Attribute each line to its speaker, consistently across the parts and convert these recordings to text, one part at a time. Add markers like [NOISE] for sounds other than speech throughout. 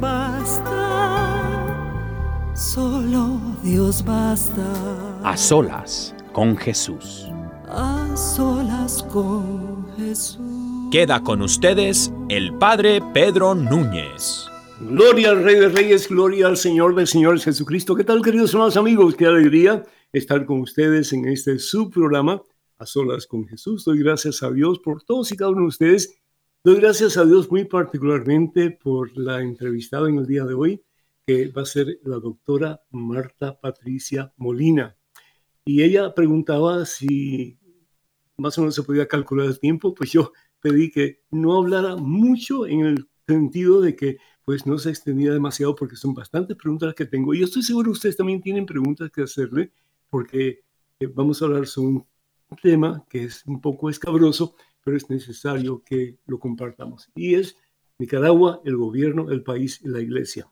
Speaker 1: Dios basta, solo Dios basta.
Speaker 2: A solas con Jesús.
Speaker 1: A solas con Jesús.
Speaker 2: Queda con ustedes el Padre Pedro Núñez.
Speaker 3: Gloria al Rey de Reyes, gloria al Señor de Señores Jesucristo. ¿Qué tal, queridos hermanos amigos? Qué alegría estar con ustedes en este subprograma A Solas con Jesús. Doy gracias a Dios por todos y cada uno de ustedes. Doy gracias a Dios muy particularmente por la entrevistada en el día de hoy, que va a ser la doctora Marta Patricia Molina. Y ella preguntaba si más o menos se podía calcular el tiempo, pues yo pedí que no hablara mucho en el sentido de que pues no se extendía demasiado porque son bastantes preguntas que tengo. Y yo estoy seguro que ustedes también tienen preguntas que hacerle porque eh, vamos a hablar sobre un tema que es un poco escabroso, pero es necesario que lo compartamos. Y es Nicaragua, el gobierno, el país y la iglesia.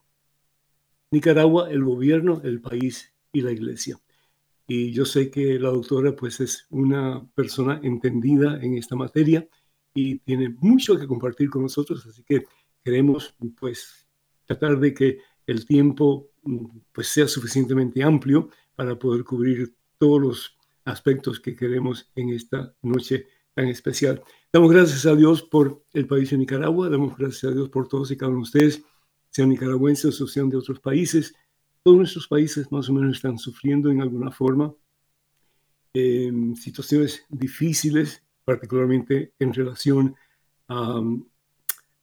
Speaker 3: Nicaragua, el gobierno, el país y la iglesia. Y yo sé que la doctora pues es una persona entendida en esta materia y tiene mucho que compartir con nosotros, así que queremos pues tratar de que el tiempo pues sea suficientemente amplio para poder cubrir todos los aspectos que queremos en esta noche tan especial. Damos gracias a Dios por el país de Nicaragua, damos gracias a Dios por todos y cada uno de ustedes, sean nicaragüenses o sean de otros países. Todos nuestros países más o menos están sufriendo en alguna forma eh, situaciones difíciles, particularmente en relación a,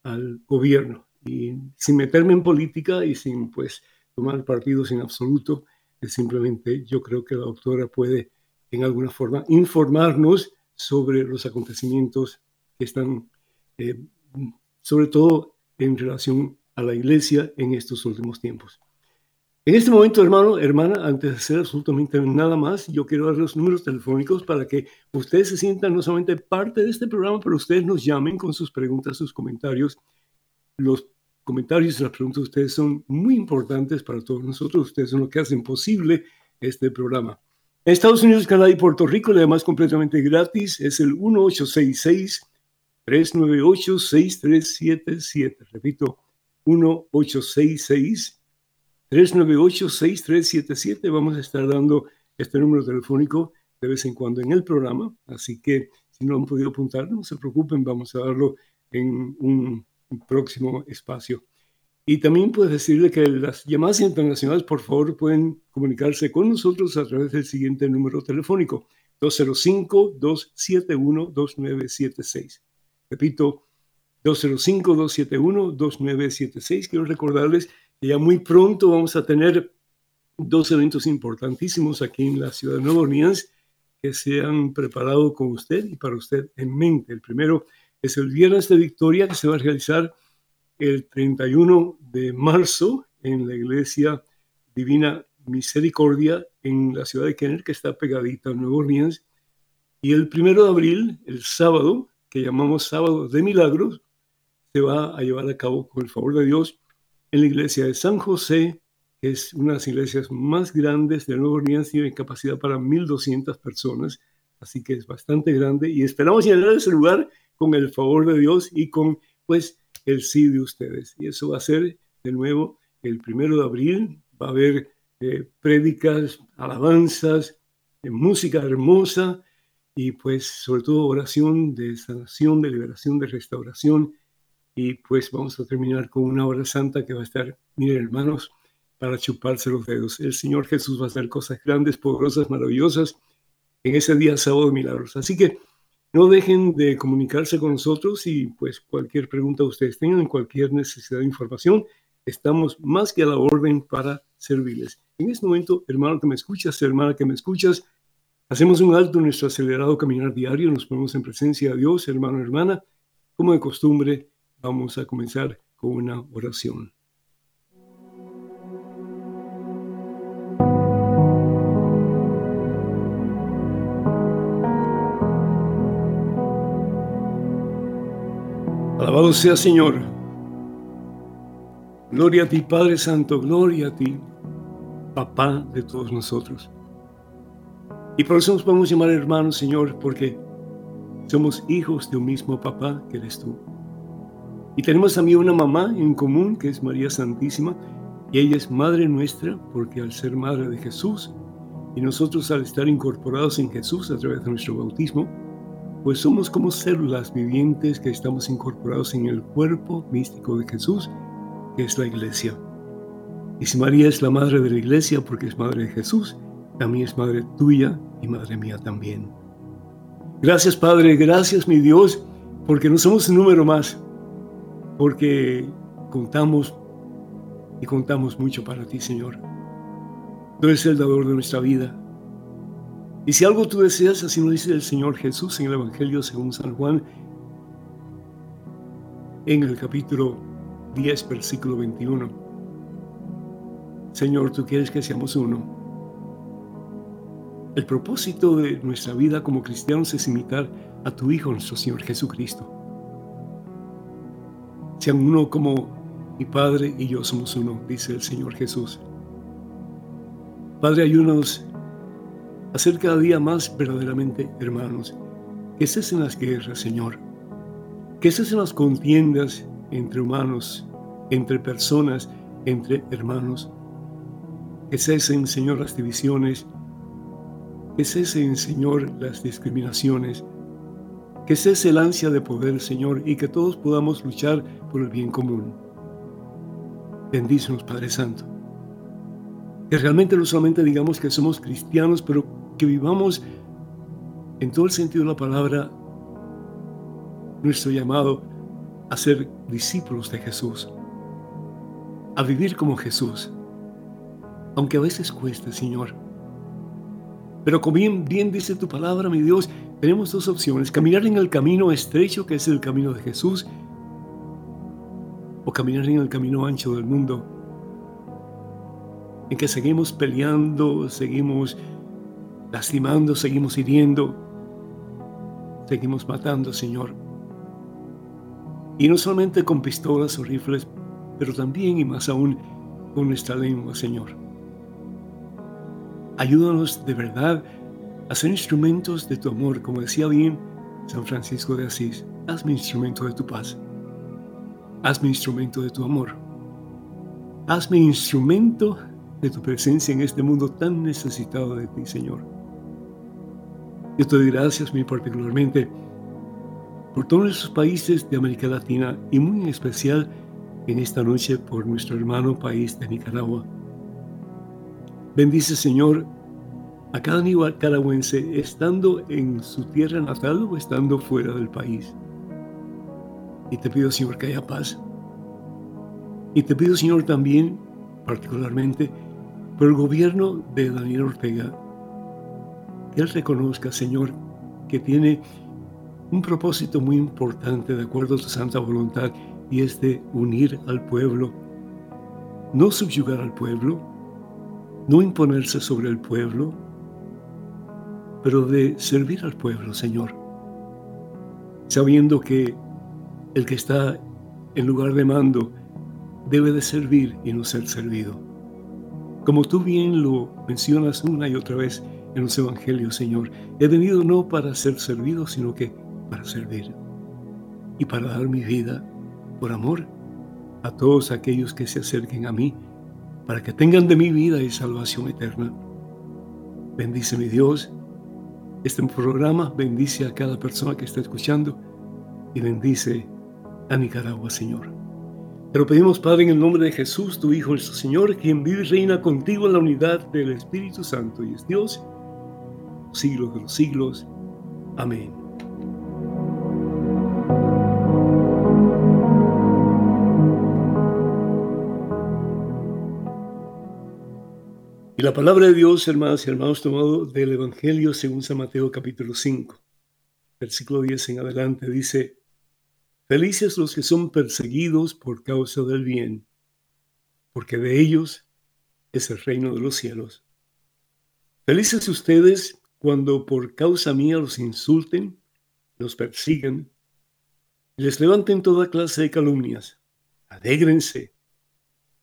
Speaker 3: al gobierno. Y sin meterme en política y sin pues tomar partidos en absoluto, simplemente yo creo que la doctora puede en alguna forma informarnos sobre los acontecimientos que están, eh, sobre todo en relación a la iglesia en estos últimos tiempos. En este momento, hermano, hermana, antes de hacer absolutamente nada más, yo quiero dar los números telefónicos para que ustedes se sientan no solamente parte de este programa, pero ustedes nos llamen con sus preguntas, sus comentarios. Los comentarios y las preguntas de ustedes son muy importantes para todos nosotros. Ustedes son lo que hacen posible este programa. Estados Unidos, Canadá y Puerto Rico, además completamente gratis, es el 1866-398-6377. Repito, 1866 398-6377. Vamos a estar dando este número telefónico de vez en cuando en el programa, así que si no han podido apuntar, no se preocupen, vamos a darlo en un próximo espacio. Y también puedes decirle que las llamadas internacionales, por favor, pueden comunicarse con nosotros a través del siguiente número telefónico, 205-271-2976. Repito, 205-271-2976. Quiero recordarles ya muy pronto vamos a tener dos eventos importantísimos aquí en la ciudad de Nueva Orleans que se han preparado con usted y para usted en mente. El primero es el Viernes de Victoria que se va a realizar el 31 de marzo en la Iglesia Divina Misericordia en la ciudad de Kenner, que está pegadita a Nueva Orleans. Y el primero de abril, el sábado, que llamamos Sábado de Milagros, se va a llevar a cabo con el favor de Dios en la iglesia de San José, que es una de las iglesias más grandes de Nueva Orleans, tiene capacidad para 1.200 personas, así que es bastante grande y esperamos llenar ese lugar con el favor de Dios y con pues el sí de ustedes. Y eso va a ser de nuevo el primero de abril, va a haber eh, prédicas, alabanzas, eh, música hermosa y pues sobre todo oración de sanación, de liberación, de restauración. Y pues vamos a terminar con una hora santa que va a estar, miren hermanos, para chuparse los dedos. El Señor Jesús va a hacer cosas grandes, poderosas, maravillosas en ese día sábado de milagros. Así que no dejen de comunicarse con nosotros y pues cualquier pregunta ustedes tengan, cualquier necesidad de información, estamos más que a la orden para servirles. En este momento, hermano que me escuchas, hermana que me escuchas, hacemos un alto en nuestro acelerado caminar diario, nos ponemos en presencia de Dios, hermano, hermana. Como de costumbre, vamos a comenzar con una oración. Alabado sea Señor. Gloria a ti, Padre Santo, gloria a ti, papá de todos nosotros. Y por eso nos podemos llamar hermanos, Señor, porque somos hijos de un mismo papá que eres tú. Y tenemos también una mamá en común, que es María Santísima, y ella es madre nuestra, porque al ser madre de Jesús, y nosotros al estar incorporados en Jesús a través de nuestro bautismo, pues somos como células vivientes que estamos incorporados en el cuerpo místico de Jesús, que es la iglesia. Y si María es la madre de la iglesia porque es madre de Jesús, también es madre tuya y madre mía también. Gracias Padre, gracias mi Dios, porque no somos un número más, porque contamos y contamos mucho para ti, Señor. Tú eres el dador de nuestra vida. Y si algo tú deseas, así lo dice el Señor Jesús en el Evangelio según San Juan, en el capítulo 10, versículo 21. Señor, tú quieres que seamos uno. El propósito de nuestra vida como cristianos es imitar a tu Hijo, nuestro Señor Jesucristo. Sean uno como mi Padre y yo somos uno, dice el Señor Jesús. Padre, ayúdanos a ser cada día más verdaderamente hermanos. Que cesen las guerras, Señor. Que cesen las contiendas entre humanos, entre personas, entre hermanos. Que cesen, Señor, las divisiones. Que cesen, Señor, las discriminaciones. Que cese el ansia de poder, Señor, y que todos podamos luchar por el bien común. Bendícenos, Padre Santo. Que realmente no solamente digamos que somos cristianos, pero que vivamos en todo el sentido de la palabra nuestro llamado a ser discípulos de Jesús, a vivir como Jesús, aunque a veces cueste, Señor. Pero como bien, bien dice tu palabra, mi Dios, tenemos dos opciones, caminar en el camino estrecho que es el camino de Jesús o caminar en el camino ancho del mundo, en que seguimos peleando, seguimos lastimando, seguimos hiriendo, seguimos matando, Señor. Y no solamente con pistolas o rifles, pero también y más aún con nuestra lengua, Señor. Ayúdanos de verdad a ser instrumentos de tu amor, como decía bien San Francisco de Asís. Hazme instrumento de tu paz. Hazme instrumento de tu amor. Hazme instrumento de tu presencia en este mundo tan necesitado de ti, Señor. Yo te doy gracias muy particularmente por todos esos países de América Latina y muy en especial en esta noche por nuestro hermano país de Nicaragua Bendice, Señor, a cada nicaragüense estando en su tierra natal o estando fuera del país. Y te pido, Señor, que haya paz. Y te pido, Señor, también, particularmente, por el gobierno de Daniel Ortega, él reconozca, Señor, que tiene un propósito muy importante de acuerdo a tu santa voluntad y es de unir al pueblo, no subyugar al pueblo, no imponerse sobre el pueblo, pero de servir al pueblo, Señor, sabiendo que el que está en lugar de mando debe de servir y no ser servido. Como tú bien lo mencionas una y otra vez en los evangelios, Señor, he venido no para ser servido, sino que para servir y para dar mi vida por amor a todos aquellos que se acerquen a mí para que tengan de mi vida y salvación eterna. Bendice mi Dios este programa, bendice a cada persona que está escuchando y bendice a Nicaragua, Señor. Te lo pedimos, Padre, en el nombre de Jesús, tu Hijo, nuestro Señor, quien vive y reina contigo en la unidad del Espíritu Santo y es Dios, siglos de los siglos. Amén. Y la palabra de Dios, hermanas y hermanos, tomado del Evangelio según San Mateo capítulo 5, versículo 10 en adelante, dice, Felices los que son perseguidos por causa del bien, porque de ellos es el reino de los cielos. Felices ustedes cuando por causa mía los insulten, los persigan, les levanten toda clase de calumnias. Alégrense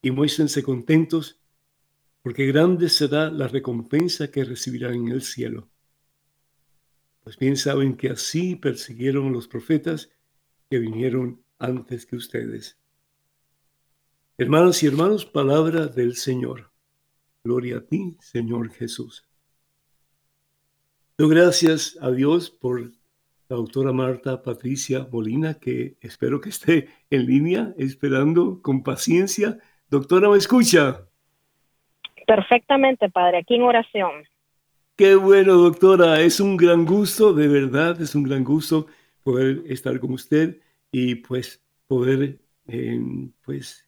Speaker 3: y muéstrense contentos porque grande será la recompensa que recibirán en el cielo. Pues bien saben que así persiguieron los profetas que vinieron antes que ustedes. Hermanos y hermanos, palabra del Señor. Gloria a ti, Señor Jesús. Doy gracias a Dios por la doctora Marta Patricia Molina, que espero que esté en línea, esperando con paciencia. Doctora, ¿me escucha?
Speaker 4: Perfectamente, Padre, aquí en oración.
Speaker 3: Qué bueno, doctora. Es un gran gusto, de verdad, es un gran gusto poder estar con usted y pues poder em, pues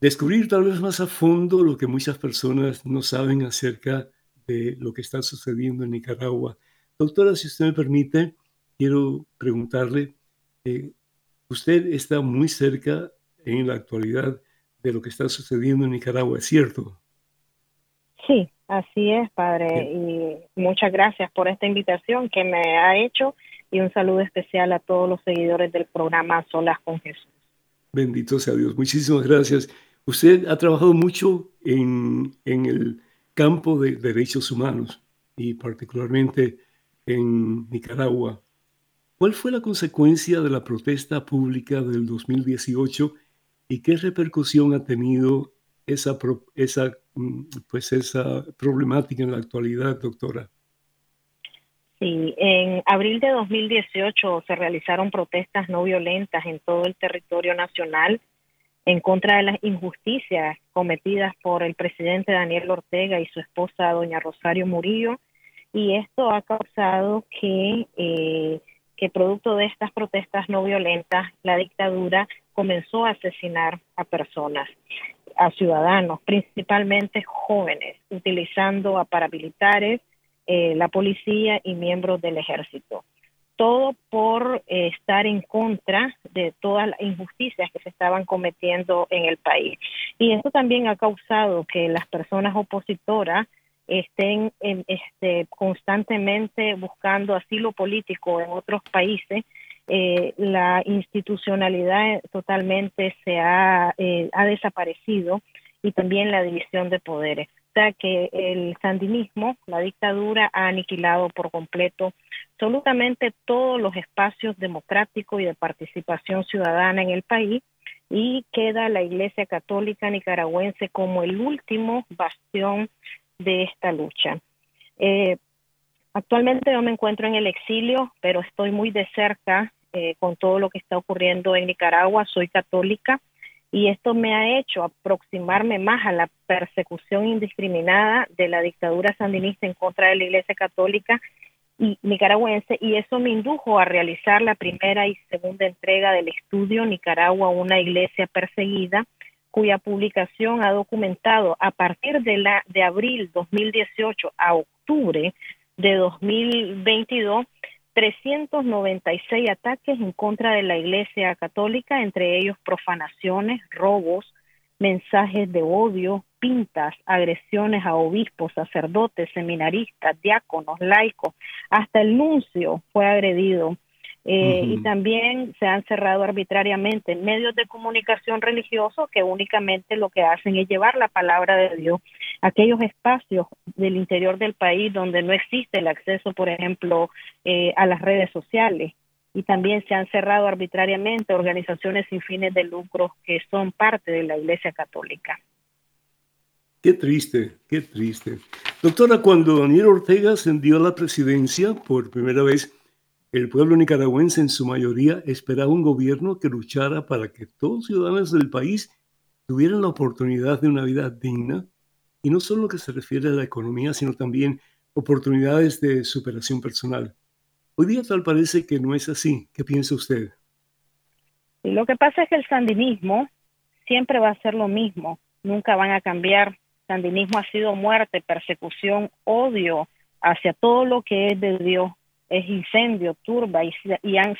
Speaker 3: descubrir tal vez más a fondo lo que muchas personas no saben acerca de lo que está sucediendo en Nicaragua. Doctora, si usted me permite, quiero preguntarle, eh, usted está muy cerca en la actualidad de lo que está sucediendo en Nicaragua, ¿es cierto?
Speaker 4: Sí, así es, padre. Y muchas gracias por esta invitación que me ha hecho y un saludo especial a todos los seguidores del programa Solas con Jesús.
Speaker 3: Bendito sea Dios. Muchísimas gracias. Usted ha trabajado mucho en, en el campo de derechos humanos y particularmente en Nicaragua. ¿Cuál fue la consecuencia de la protesta pública del 2018 y qué repercusión ha tenido esa, esa, mm, pues esa problemática en la actualidad, doctora?
Speaker 4: Sí, en abril de 2018 se realizaron protestas no violentas en todo el territorio nacional en contra de las injusticias cometidas por el presidente Daniel Ortega y su esposa doña Rosario Murillo y esto ha causado que eh, que producto de estas protestas no violentas la dictadura comenzó a asesinar a personas a ciudadanos, principalmente jóvenes, utilizando a paramilitares, eh, la policía y miembros del ejército. Todo por eh, estar en contra de todas las injusticias que se estaban cometiendo en el país. Y esto también ha causado que las personas opositoras estén este, constantemente buscando asilo político en otros países eh, la institucionalidad totalmente se eh, ha desaparecido y también la división de poderes. Que el sandinismo, la dictadura, ha aniquilado por completo absolutamente todos los espacios democráticos y de participación ciudadana en el país y queda la Iglesia Católica Nicaragüense como el último bastión de esta lucha. Eh, Actualmente yo me encuentro en el exilio, pero estoy muy de cerca eh, con todo lo que está ocurriendo en Nicaragua. Soy católica y esto me ha hecho aproximarme más a la persecución indiscriminada de la dictadura sandinista en contra de la Iglesia Católica nicaragüense y eso me indujo a realizar la primera y segunda entrega del estudio Nicaragua, una iglesia perseguida, cuya publicación ha documentado a partir de la de abril 2018 a octubre de 2022 396 ataques en contra de la Iglesia Católica, entre ellos profanaciones, robos, mensajes de odio, pintas, agresiones a obispos, sacerdotes, seminaristas, diáconos, laicos, hasta el nuncio fue agredido eh, y también se han cerrado arbitrariamente medios de comunicación religiosos que únicamente lo que hacen es llevar la palabra de Dios a aquellos espacios del interior del país donde no existe el acceso, por ejemplo, eh, a las redes sociales. Y también se han cerrado arbitrariamente organizaciones sin fines de lucro que son parte de la Iglesia Católica.
Speaker 3: Qué triste, qué triste. Doctora, cuando Daniel Ortega ascendió a la presidencia por primera vez, el pueblo nicaragüense en su mayoría esperaba un gobierno que luchara para que todos los ciudadanos del país tuvieran la oportunidad de una vida digna, y no solo lo que se refiere a la economía, sino también oportunidades de superación personal. Hoy día tal parece que no es así. ¿Qué piensa usted?
Speaker 4: Lo que pasa es que el sandinismo siempre va a ser lo mismo, nunca van a cambiar sandinismo ha sido muerte, persecución, odio hacia todo lo que es de Dios, es incendio, turba, y,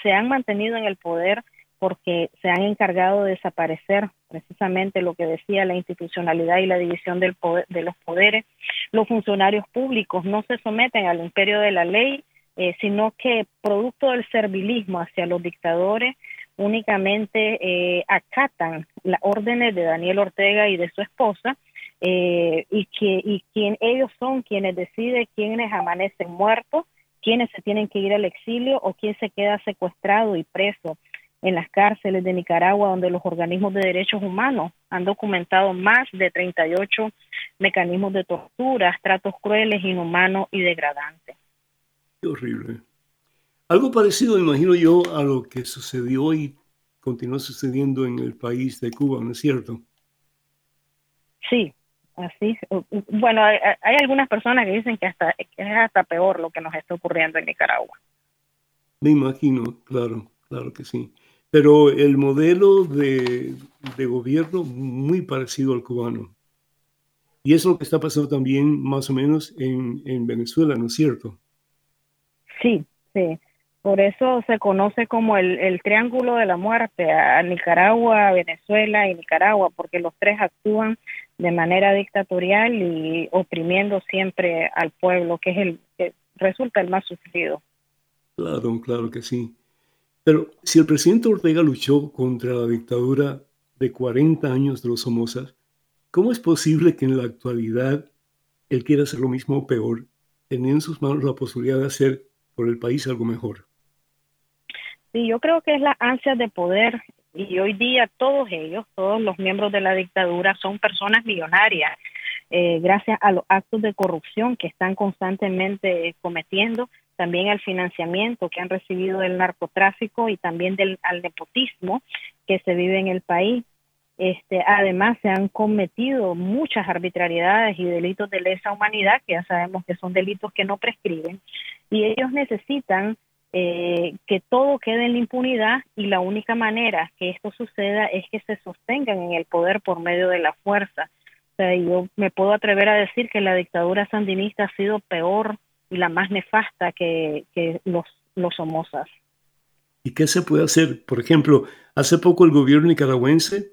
Speaker 4: se han mantenido en el poder porque se han encargado de desaparecer precisamente lo que decía la institucionalidad y la división del poder, de los poderes. Los funcionarios públicos no se someten al imperio de la ley, eh, sino que producto del servilismo hacia los dictadores únicamente eh, acatan las órdenes de Daniel Ortega y de su esposa eh, y que y quien ellos son quienes deciden quiénes amanecen muertos, quiénes se tienen que ir al exilio o quién se queda secuestrado y preso en las cárceles de Nicaragua, donde los organismos de derechos humanos han documentado más de 38 mecanismos de tortura, tratos crueles, inhumanos y degradantes.
Speaker 3: Qué horrible. Algo parecido, imagino yo, a lo que sucedió y continúa sucediendo en el país de Cuba, ¿no es cierto?
Speaker 4: Sí, Así, bueno, hay, algunas personas que dicen que hasta es hasta peor lo que nos está ocurriendo en Nicaragua.
Speaker 3: Me imagino, claro, claro que sí. Pero el modelo de, de gobierno muy parecido al cubano. Y es lo que está pasando también más o menos en, en Venezuela, ¿no es cierto?
Speaker 4: Sí, sí. Por eso se conoce como el, el, triángulo de la muerte a Nicaragua, Venezuela y Nicaragua, porque los tres actúan de manera dictatorial y oprimiendo siempre al pueblo, que es el que resulta el más sufrido.
Speaker 3: Claro, claro que sí. Pero si el presidente Ortega luchó contra la dictadura de 40 años de los Somozas, ¿cómo es posible que en la actualidad él quiera hacer lo mismo o peor, teniendo en sus manos la posibilidad de hacer por el país algo mejor?
Speaker 4: Sí, yo creo que es la ansia de poder y hoy día todos ellos, todos los miembros de la dictadura son personas millonarias eh, gracias a los actos de corrupción que están constantemente cometiendo, también al financiamiento que han recibido del narcotráfico y también del al nepotismo que se vive en el país. Este, además, se han cometido muchas arbitrariedades y delitos de lesa humanidad, que ya sabemos que son delitos que no prescriben, y ellos necesitan eh, que todo quede en la impunidad y la única manera que esto suceda es que se sostengan en el poder por medio de la fuerza. O sea, yo me puedo atrever a decir que la dictadura sandinista ha sido peor y la más nefasta que, los, los Somozas.
Speaker 3: ¿Y qué se puede hacer? Por ejemplo, hace poco el gobierno nicaragüense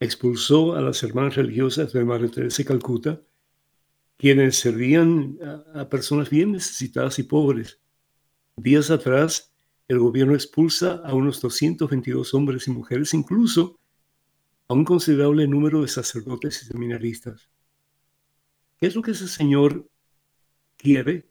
Speaker 3: expulsó a las hermanas religiosas de Madre Teresa de Calcuta, quienes servían a personas bien necesitadas y pobres. Días atrás, el gobierno expulsa a unos 222 hombres y mujeres, incluso a un considerable número de sacerdotes y seminaristas. ¿Qué es lo que ese señor quiere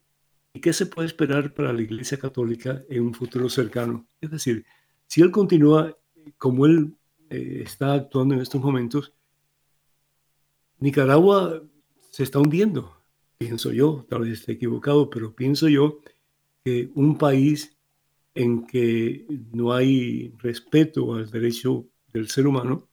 Speaker 3: y qué se puede esperar para la Iglesia Católica en un futuro cercano? Es decir, si él continúa como él eh, está actuando en estos momentos, Nicaragua se está hundiendo, pienso yo, tal vez esté equivocado, pero pienso yo que un país en que no hay respeto al derecho del ser humano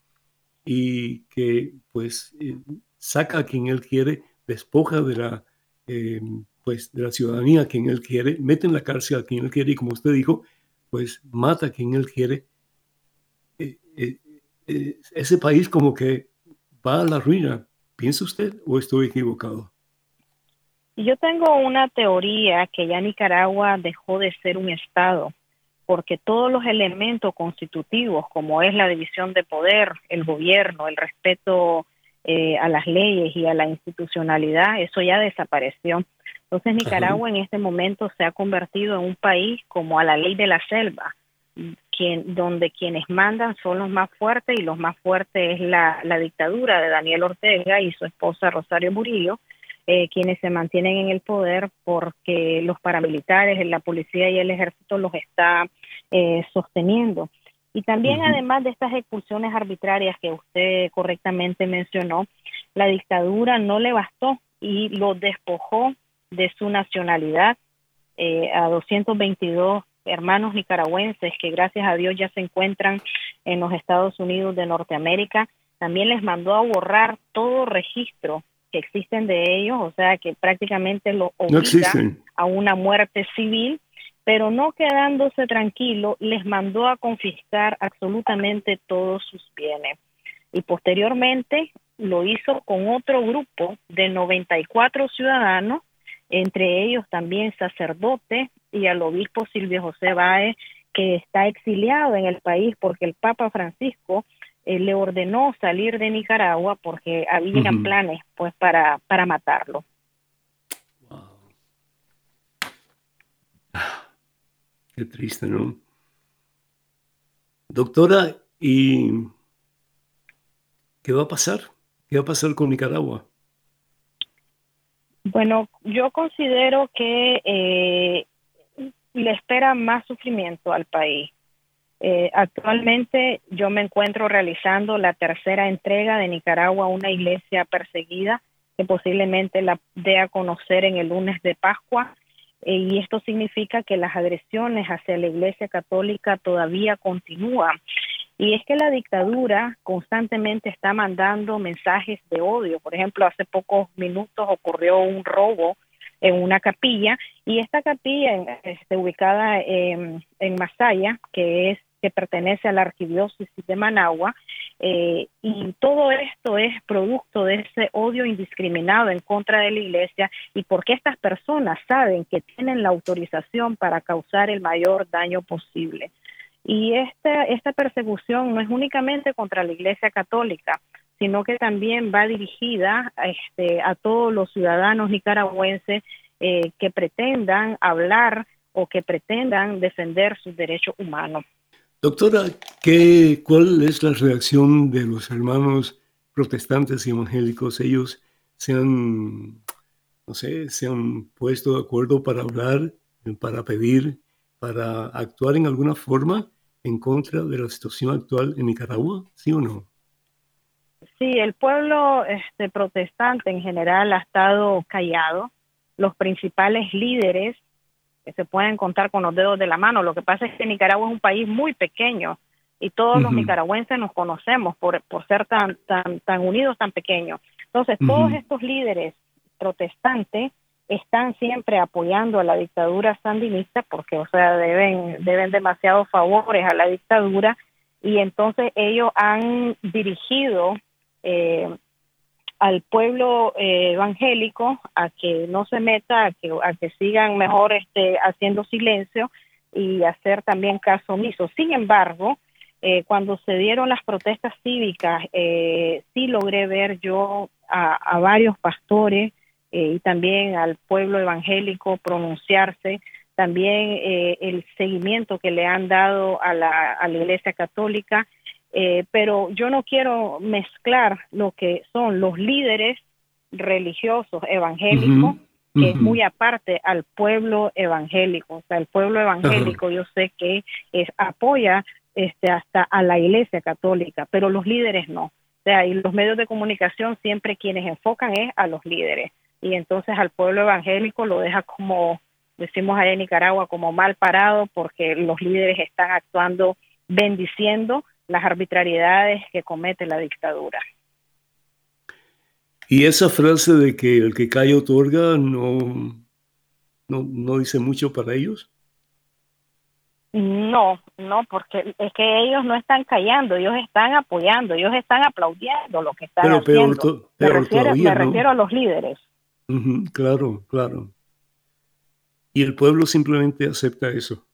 Speaker 3: y que pues eh, saca a quien él quiere, despoja de la, eh, pues, de la ciudadanía a quien él quiere, mete en la cárcel a quien él quiere y como usted dijo, pues mata a quien él quiere. Eh, ese país como que va a la ruina. ¿Piensa usted o estoy equivocado?
Speaker 4: Yo tengo una teoría que ya Nicaragua dejó de ser un Estado, porque todos los elementos constitutivos, como es la división de poder, el gobierno, el respeto eh, a las leyes y a la institucionalidad, eso ya desapareció. Entonces Nicaragua en este momento se ha convertido en un país como a la ley de la selva, quien, donde quienes mandan son los más fuertes y los más fuertes es la, la dictadura de Daniel Ortega y su esposa Rosario Murillo, eh, quienes se mantienen en el poder porque los paramilitares, la policía y el ejército los está eh, sosteniendo. Y también, además de estas expulsiones arbitrarias que usted correctamente mencionó, la dictadura no le bastó y lo despojó de su nacionalidad eh, a 222 hermanos nicaragüenses que gracias a Dios ya se encuentran en los Estados Unidos de Norteamérica. También les mandó a borrar todo registro que existen de ellos, o sea que prácticamente lo obliga a una muerte civil, pero no quedándose tranquilo, les mandó a confiscar absolutamente todos sus bienes. Y posteriormente lo hizo con otro grupo de 94 ciudadanos, entre ellos también sacerdotes y al obispo Silvio José Báez, que está exiliado en el país porque el Papa Francisco eh, le ordenó salir de Nicaragua porque habían planes pues para, para matarlo.
Speaker 3: Qué triste, ¿no? Doctora, ¿y qué va a pasar? ¿Qué va a pasar con Nicaragua?
Speaker 4: Bueno, yo considero que eh, le espera más sufrimiento al país. Eh, actualmente yo me encuentro realizando la tercera entrega de Nicaragua una iglesia perseguida que posiblemente la dé a conocer en el lunes de Pascua. Eh, y esto significa que las agresiones hacia la iglesia católica todavía continúan. Y es que la dictadura constantemente está mandando mensajes de odio. Por ejemplo, hace pocos minutos ocurrió un robo en una capilla y esta capilla este, ubicada en, en Masaya, que es que pertenece a la arquidiócesis de Managua, eh, y todo esto es producto de ese odio indiscriminado en contra de la iglesia y porque estas personas saben que tienen la autorización para causar el mayor daño posible. Y esta, esta persecución no es únicamente contra la iglesia católica, sino que también va dirigida este, a todos los ciudadanos nicaragüenses eh, que pretendan hablar o que pretendan defender sus derechos humanos.
Speaker 3: Doctora, ¿qué, ¿cuál es la reacción de los hermanos protestantes y evangélicos? Ellos se han, no sé, se han puesto de acuerdo para hablar, para pedir, para actuar en alguna forma en contra de la situación actual en Nicaragua, ¿sí o no?
Speaker 4: Sí, el pueblo este, protestante en general ha estado callado. Los principales líderes que se pueden contar con los dedos de la mano. Lo que pasa es que Nicaragua es un país muy pequeño y todos los nicaragüenses nos conocemos por, por ser tan, tan, tan unidos, tan pequeños. Entonces, todos estos líderes protestantes están siempre apoyando a la dictadura sandinista porque, o sea, deben, deben demasiados favores a la dictadura y entonces ellos han dirigido eh, al pueblo eh, evangélico a que no se meta, a que, a que sigan mejor este, haciendo silencio y hacer también caso omiso. Sin embargo, eh, cuando se dieron las protestas cívicas, eh, sí logré ver yo a, varios pastores y también al pueblo evangélico pronunciarse, también el seguimiento que le han dado a la, a la Iglesia Católica eh, pero yo no quiero mezclar lo que son los líderes religiosos evangélicos, que es muy aparte al pueblo evangélico. O sea, el pueblo evangélico yo sé que es, apoya este, hasta a la iglesia católica, pero los líderes no. O sea, y los medios de comunicación siempre quienes enfocan es a los líderes. Y entonces al pueblo evangélico lo deja como, decimos allá en Nicaragua, como mal parado porque los líderes están actuando bendiciendo las arbitrariedades que comete la dictadura.
Speaker 3: Y esa frase de que el que cae otorga no, no, dice mucho para ellos.
Speaker 4: No, no, porque es que ellos no están callando, ellos están apoyando, ellos están aplaudiendo lo que están haciendo. me, refiero, a los líderes.
Speaker 3: claro, claro. Y el pueblo simplemente acepta eso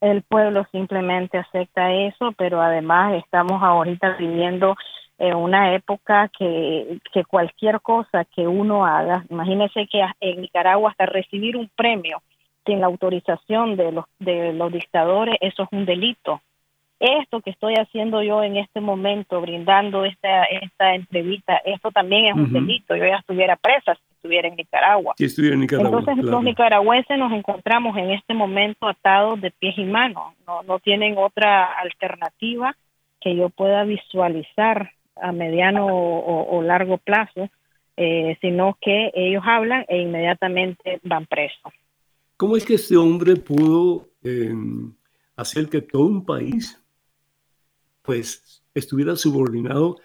Speaker 4: el pueblo simplemente acepta eso, pero además estamos ahorita viviendo en una época que, que cualquier cosa que uno haga, imagínese que en Nicaragua hasta recibir un premio sin la autorización de los, de los dictadores, eso es un delito esto que estoy haciendo yo en este momento, brindando esta, esta entrevista, esto también es un delito. Yo ya estuviera presa si estuviera en Nicaragua. Entonces los nicaragüenses nos encontramos en este momento atados de pies y manos. No, no tienen otra alternativa que yo pueda visualizar a mediano o, largo plazo, eh, sino que ellos hablan e inmediatamente van presos.
Speaker 3: ¿Cómo es que este hombre pudo em, hacer que todo un país pues estuviera subordinado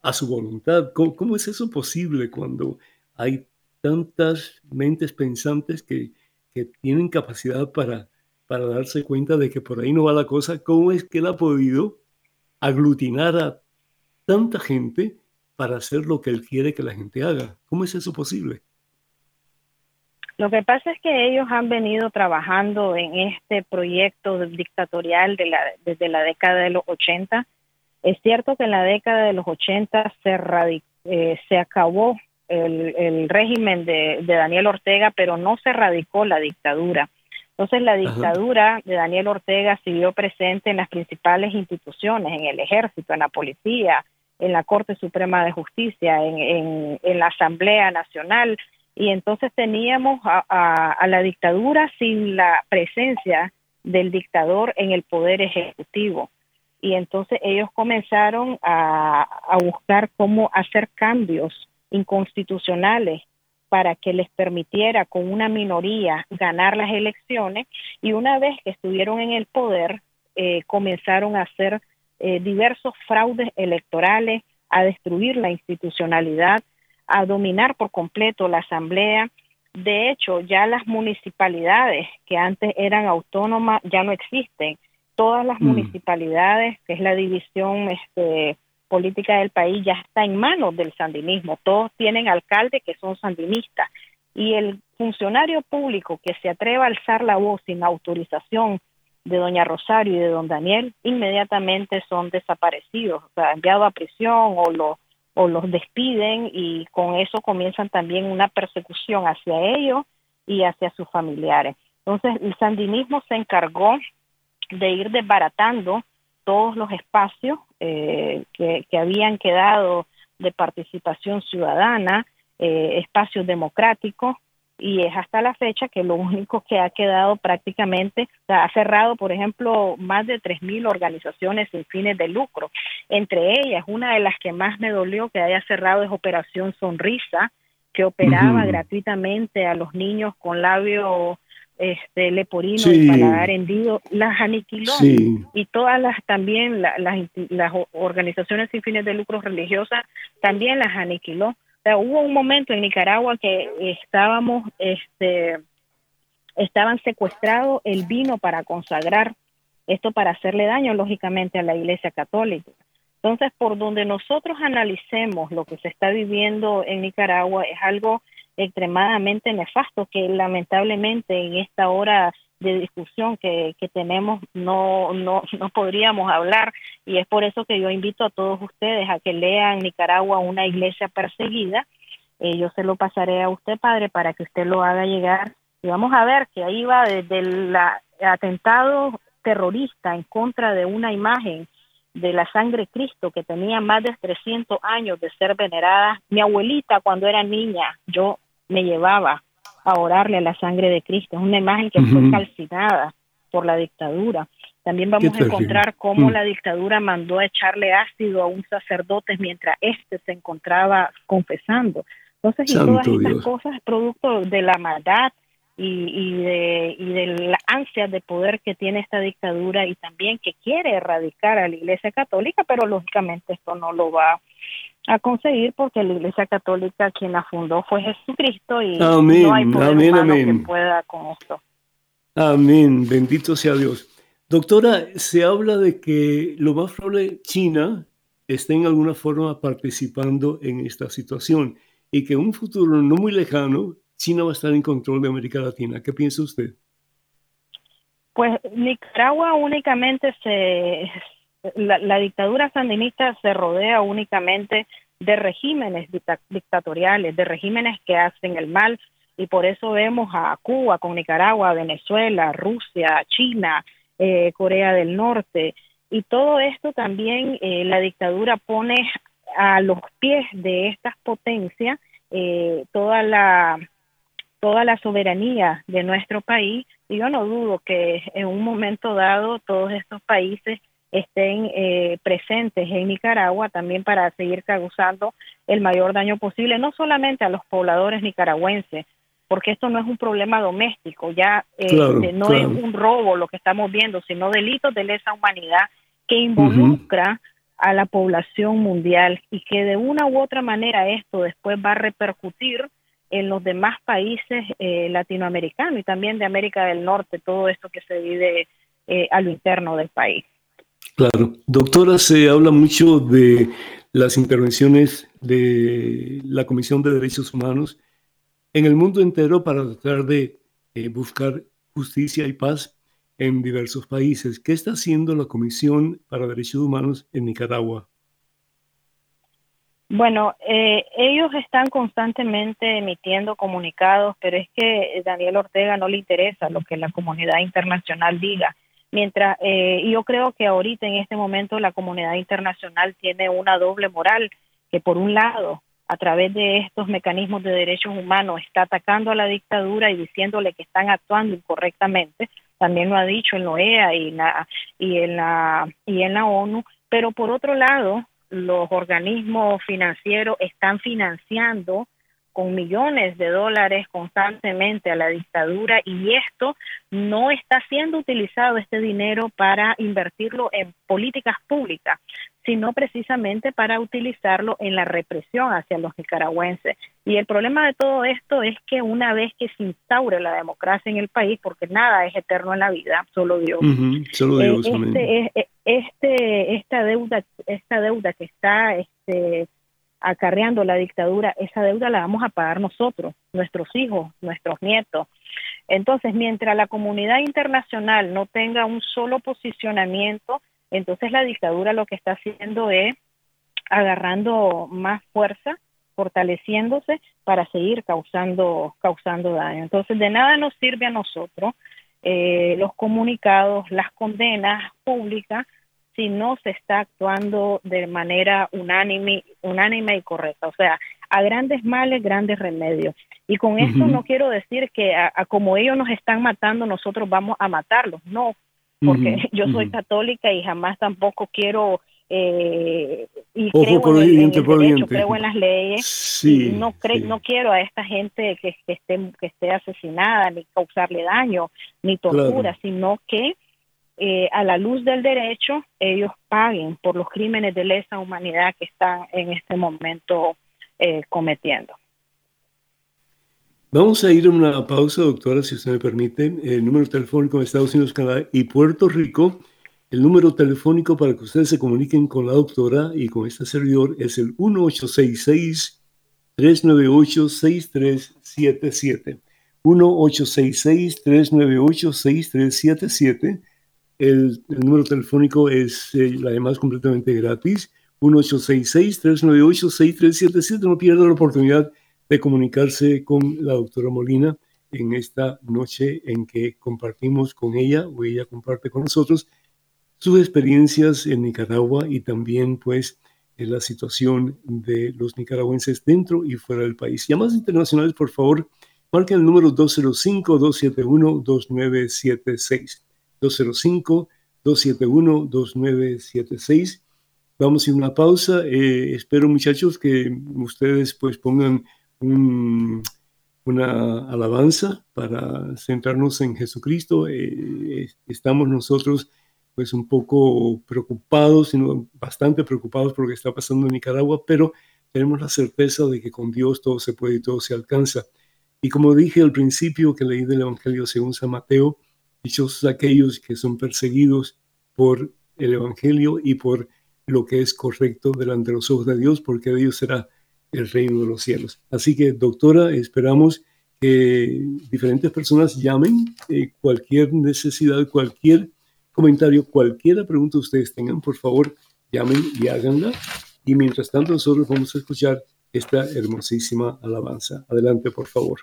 Speaker 3: a su voluntad? ¿Cómo, es eso posible cuando hay tantas mentes pensantes que, que tienen capacidad para, para darse cuenta de que por ahí no va la cosa? ¿Cómo es que él ha podido aglutinar a tanta gente para hacer lo que él quiere que la gente haga. ¿Cómo es eso posible?
Speaker 4: Lo que pasa es que ellos han venido trabajando en este proyecto dictatorial de la, desde la década de los 80. Es cierto que en la década de los 80 se, eh, se acabó el, régimen de, Daniel Ortega, pero no se radicó la dictadura. Entonces la dictadura de Daniel Ortega siguió presente en las principales instituciones, en el ejército, en la policía, en la Corte Suprema de Justicia, en, la Asamblea Nacional, y entonces teníamos a, la dictadura sin la presencia del dictador en el poder ejecutivo. Y entonces ellos comenzaron a, a buscar cómo hacer cambios inconstitucionales para que les permitiera con una minoría ganar las elecciones y una vez que estuvieron en el poder eh, comenzaron a hacer eh, diversos fraudes electorales, a destruir la institucionalidad, a dominar por completo la asamblea. De hecho, ya las municipalidades que antes eran autónomas ya no existen. Todas las mm. municipalidades, que es la división este, política del país ya está en manos del sandinismo. Todos tienen alcaldes que son sandinistas. Y el funcionario público que se atreva a alzar la voz sin autorización de doña Rosario y de don Daniel, inmediatamente son desaparecidos, o sea, enviados a prisión o los o los despiden y con eso comienzan también una persecución hacia ellos y hacia sus familiares. Entonces, el sandinismo se encargó de ir desbaratando todos los espacios eh, que, habían quedado de participación ciudadana, eh, espacios democráticos, y es hasta la fecha que lo [LAUGHS] único que ha quedado prácticamente, ha cerrado, por ejemplo, más de 3.000 organizaciones sin fines de lucro. Entre ellas, una de las que más me dolió que haya cerrado es Operación Sonrisa, que operaba gratuitamente a los niños con labio este leporino y paladar hendido, las aniquiló y todas las también las, las organizaciones sin fines de lucro religiosas también las aniquiló. Hubo un momento en Nicaragua que estábamos, este, estaban secuestrados el vino para consagrar esto para hacerle daño lógicamente a la Iglesia Católica. Entonces, por donde nosotros analicemos lo que se está viviendo en Nicaragua es algo extremadamente nefasto que lamentablemente en esta hora de discusión que, que tenemos no, no, no podríamos hablar y es por eso que yo invito a todos ustedes a que lean Nicaragua una iglesia perseguida. Eh, yo se lo pasaré a usted, padre, para que usted lo haga llegar. Y vamos a ver que ahí va desde el atentado terrorista en contra de una imagen de la sangre Cristo que tenía más de 300 años de ser venerada. Mi abuelita cuando era niña, yo me llevaba a orarle a la sangre de Cristo. Es una imagen que fue calcinada por la dictadura. También vamos a encontrar cómo mm. la dictadura mandó a echarle ácido a un sacerdote mientras éste se encontraba confesando. Entonces, y todas estas cosas producto de la maldad y, y, de, y de la ansia de poder que tiene esta dictadura y también que quiere erradicar a la Iglesia Católica, pero lógicamente esto no lo va a conseguir porque la Iglesia Católica quien la fundó fue Jesucristo y no hay poder que pueda con esto.
Speaker 3: Amén, bendito sea Dios. Doctora, se habla de que lo más probable China esté en alguna forma participando en esta situación y que en un futuro no muy lejano China va a estar en control de América Latina. ¿Qué piensa usted?
Speaker 4: Pues Nicaragua únicamente se, la, dictadura sandinista se rodea únicamente de regímenes dictatoriales, de regímenes que hacen el mal, y por eso vemos a Cuba con Nicaragua, Venezuela, Rusia, China, eh, Corea del Norte, y todo esto también eh, la dictadura pone a los pies de estas potencias eh, toda la toda la soberanía de nuestro país. Y yo no dudo que en un momento dado todos estos países estén eh, presentes en Nicaragua también para seguir causando el mayor daño posible, no solamente a los pobladores nicaragüenses, porque esto no es un problema doméstico, ya este, no es un robo lo que estamos viendo, sino delitos de lesa humanidad que involucra a la población mundial y que de una u otra manera esto después va a repercutir en los demás países eh, latinoamericanos y también de América del Norte, todo esto que se vive eh, a lo interno del país.
Speaker 3: Claro. Doctora, se habla mucho de las intervenciones de la Comisión de Derechos Humanos en el mundo entero para tratar de eh, buscar justicia y paz en diversos países. ¿Qué está haciendo la Comisión para Derechos Humanos en Nicaragua?
Speaker 4: Bueno, eh, ellos están constantemente emitiendo comunicados, pero es que Daniel Ortega no le interesa lo que la comunidad internacional diga. Mientras, eh, yo creo que ahorita en este momento la comunidad internacional tiene una doble moral, que por un lado a través de estos mecanismos de derechos humanos está atacando a la dictadura y diciéndole que están actuando incorrectamente, también lo ha dicho en la OEA y, la, y, en la, y en la ONU, pero por otro lado, los organismos financieros están financiando con millones de dólares constantemente a la dictadura y esto no está siendo utilizado este dinero para invertirlo en políticas públicas, sino precisamente para utilizarlo en la represión hacia los nicaragüenses. Y el problema de todo esto es que una vez que se instaure la democracia en el país, porque nada es eterno en la vida, solo Dios,
Speaker 3: solo Dios
Speaker 4: eh, este, este, esta deuda, esta deuda que está este, acarreando la dictadura, esa deuda la vamos a pagar nosotros, nuestros hijos, nuestros nietos. Entonces, mientras la comunidad internacional no tenga un solo posicionamiento, entonces la dictadura lo que está haciendo es agarrando más fuerza, fortaleciéndose para seguir causando, causando daño. Entonces, de nada nos sirve a nosotros eh, los comunicados, las condenas públicas, si no se está actuando de manera unánime, unánime y correcta. O sea, a grandes males, grandes remedios. Y con esto no quiero decir que a, como ellos nos están matando, nosotros vamos a matarlos. No, porque [LAUGHS] yo soy católica y jamás tampoco quiero eh, y creo en, el, derecho, creo en las leyes y no no quiero a esta gente que, esté que esté asesinada ni causarle daño ni tortura sino que eh, a la luz del derecho ellos paguen por los crímenes de lesa humanidad que están en este momento eh, cometiendo
Speaker 3: Vamos a ir a una pausa, doctora, si usted me permite. El número telefónico de Estados Unidos, Canadá y Puerto Rico el número telefónico para que ustedes se comuniquen con la doctora y con este servidor es el 1866-398-6377. 1866-398-6377. El, número telefónico es, eh, además, completamente gratis. 1866-398-6377. No pierda la oportunidad de comunicarse con la doctora Molina en esta noche en que compartimos con ella o ella comparte con nosotros sus experiencias en Nicaragua y también pues en la situación de los nicaragüenses dentro y fuera del país. Llamadas internacionales, por favor, marquen el número 205-271-2976. 205-271-2976. Vamos a una pausa. Eh, espero, muchachos, que ustedes pues pongan una alabanza para centrarnos en Jesucristo. Eh, estamos nosotros pues un poco preocupados, sino bastante preocupados por lo que está pasando en Nicaragua, pero tenemos la certeza de que con Dios todo se puede y todo se alcanza. Y como dije al principio que leí del Evangelio según San Mateo, dichosos aquellos que son perseguidos por el Evangelio y por lo que es correcto delante de los ojos de Dios, porque de ellos será el reino de los cielos. Así que, doctora, esperamos que diferentes personas llamen eh, cualquier necesidad, cualquier comentario, cualquier pregunta ustedes tengan, por favor, llamen y háganla. Y mientras tanto, nosotros vamos a escuchar esta hermosísima alabanza. Adelante, por favor.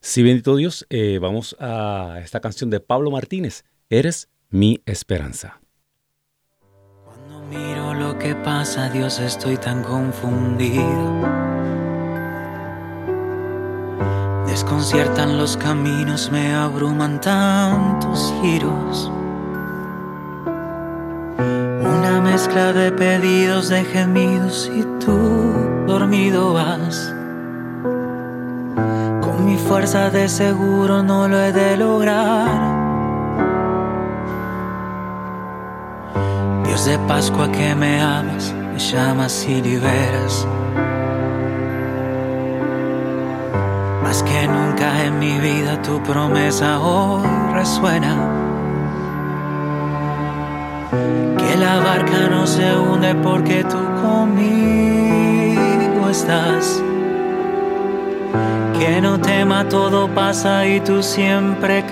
Speaker 5: Sí, bendito Dios, eh, vamos a esta canción de Pablo Martínez, Eres mi esperanza.
Speaker 6: Cuando miro lo que pasa, Dios, estoy tan confundido. Desconciertan los caminos, me abruman tantos giros. mezcla de pedidos, de gemidos y tú dormido vas. Mi fuerza de seguro no lo he de lograr. Dios de Pascua que me amas, me llamas y liberas. Más que nunca en mi vida tu promesa hoy resuena. Que la barca no se hunde porque tú conmigo estás. Que no tema, todo pasa y tú siempre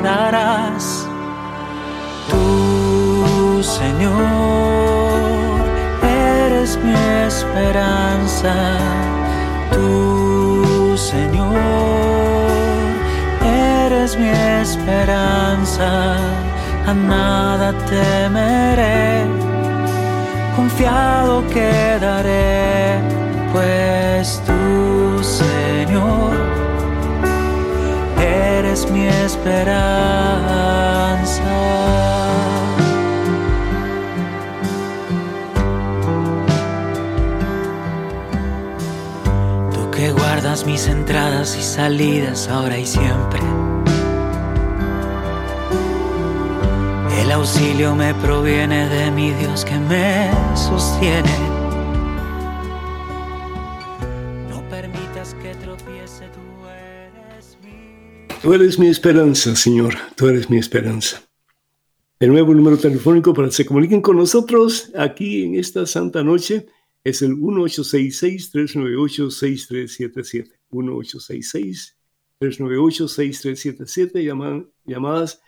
Speaker 6: quedarás. Tú, Señor, eres mi esperanza. Tú, Señor, eres mi esperanza, a nada temeré, confiado quedaré, pues tú, Señor, eres mi esperanza. mis entradas y salidas ahora y siempre. El auxilio me proviene de mi Dios que me sostiene. Tú eres mi
Speaker 3: esperanza, Señor, tú eres mi esperanza. El nuevo número telefónico para que se comuniquen con nosotros aquí en esta santa noche es el 1866-398-6377. 1866-398-6377, llamadas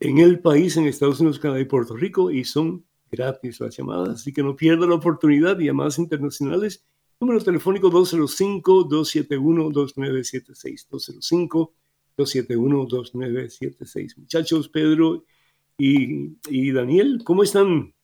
Speaker 3: en el país, en Estados Unidos, Canadá y Puerto Rico, y son gratis las llamadas, así que no pierda la oportunidad de llamadas internacionales. Número telefónico 205-271-2976. 205-271-2976. Muchachos, Pedro y, y Daniel, ¿cómo están?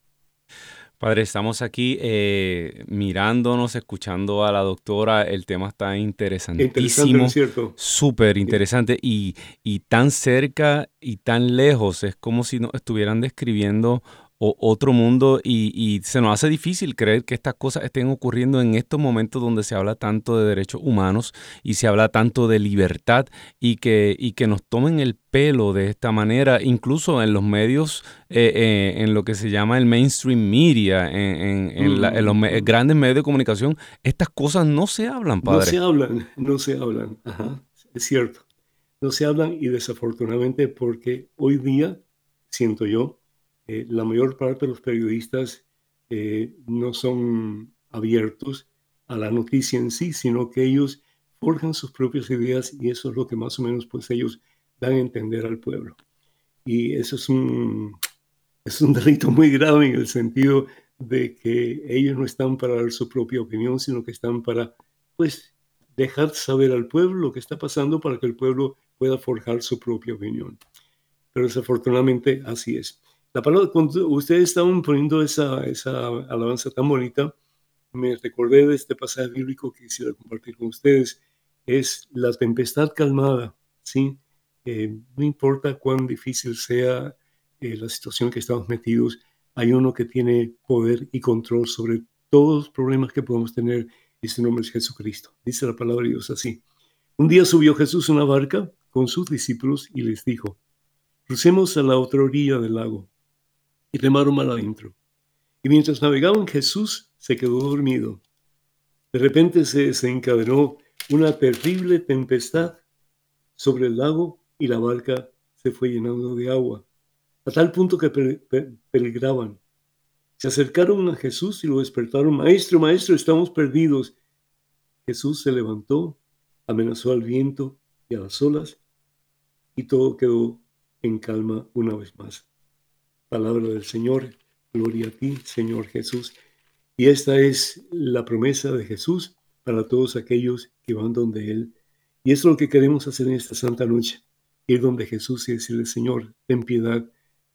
Speaker 5: Padre, estamos aquí eh, mirándonos, escuchando a la doctora. El tema está interesantísimo. Interesante, Súper interesante y, y tan cerca y tan lejos. Es como si nos estuvieran describiendo o otro mundo y, se nos hace difícil creer que estas cosas estén ocurriendo en estos momentos donde se habla tanto de derechos humanos y se habla tanto de libertad y que, y que nos tomen el pelo de esta manera, incluso en los medios, eh, eh, en lo que se llama el mainstream media, en, los grandes medios de comunicación, estas cosas no se hablan, padre.
Speaker 3: No se hablan, no se hablan, es cierto. No se hablan y desafortunadamente porque hoy día, siento yo, eh, la mayor parte de los periodistas eh, no son abiertos a la noticia en sí, sino que ellos forjan sus propias ideas y eso es lo que más o menos pues ellos dan a entender al pueblo. Y eso es un, es un [LAUGHS] delito muy grave en el sentido de que ellos no están para dar su propia opinión, sino que están para pues dejar saber al pueblo lo que está pasando para que el pueblo pueda forjar su propia opinión. Pero desafortunadamente así es. La palabra, cuando ustedes estaban poniendo esa, esa alabanza tan bonita, me recordé de este pasaje bíblico que quisiera compartir con ustedes. Es la tempestad calmada, ¿sí? Eh, no importa cuán difícil sea eh, la situación que estamos metidos, hay uno que tiene poder y control sobre todos los problemas que podemos tener y su nombre es Jesucristo. Dice la palabra de Dios así. Un día subió Jesús una barca con sus discípulos y les dijo, crucemos a la otra orilla del lago y remaron mal adentro. Y mientras navegaban, Jesús se quedó dormido. De repente se desencadenó una terrible tempestad sobre el lago y la barca se fue llenando de agua, a tal punto que peligraban. Se acercaron a Jesús y lo despertaron. Maestro, maestro, estamos perdidos. Jesús se levantó, amenazó al viento y a las olas, y todo quedó en calma una vez más. Palabra del Señor, gloria a ti, Señor Jesús. Y esta es la promesa de Jesús para todos aquellos que van donde Él. Y es lo que queremos hacer en esta santa noche, ir donde Jesús y decirle, Señor, ten piedad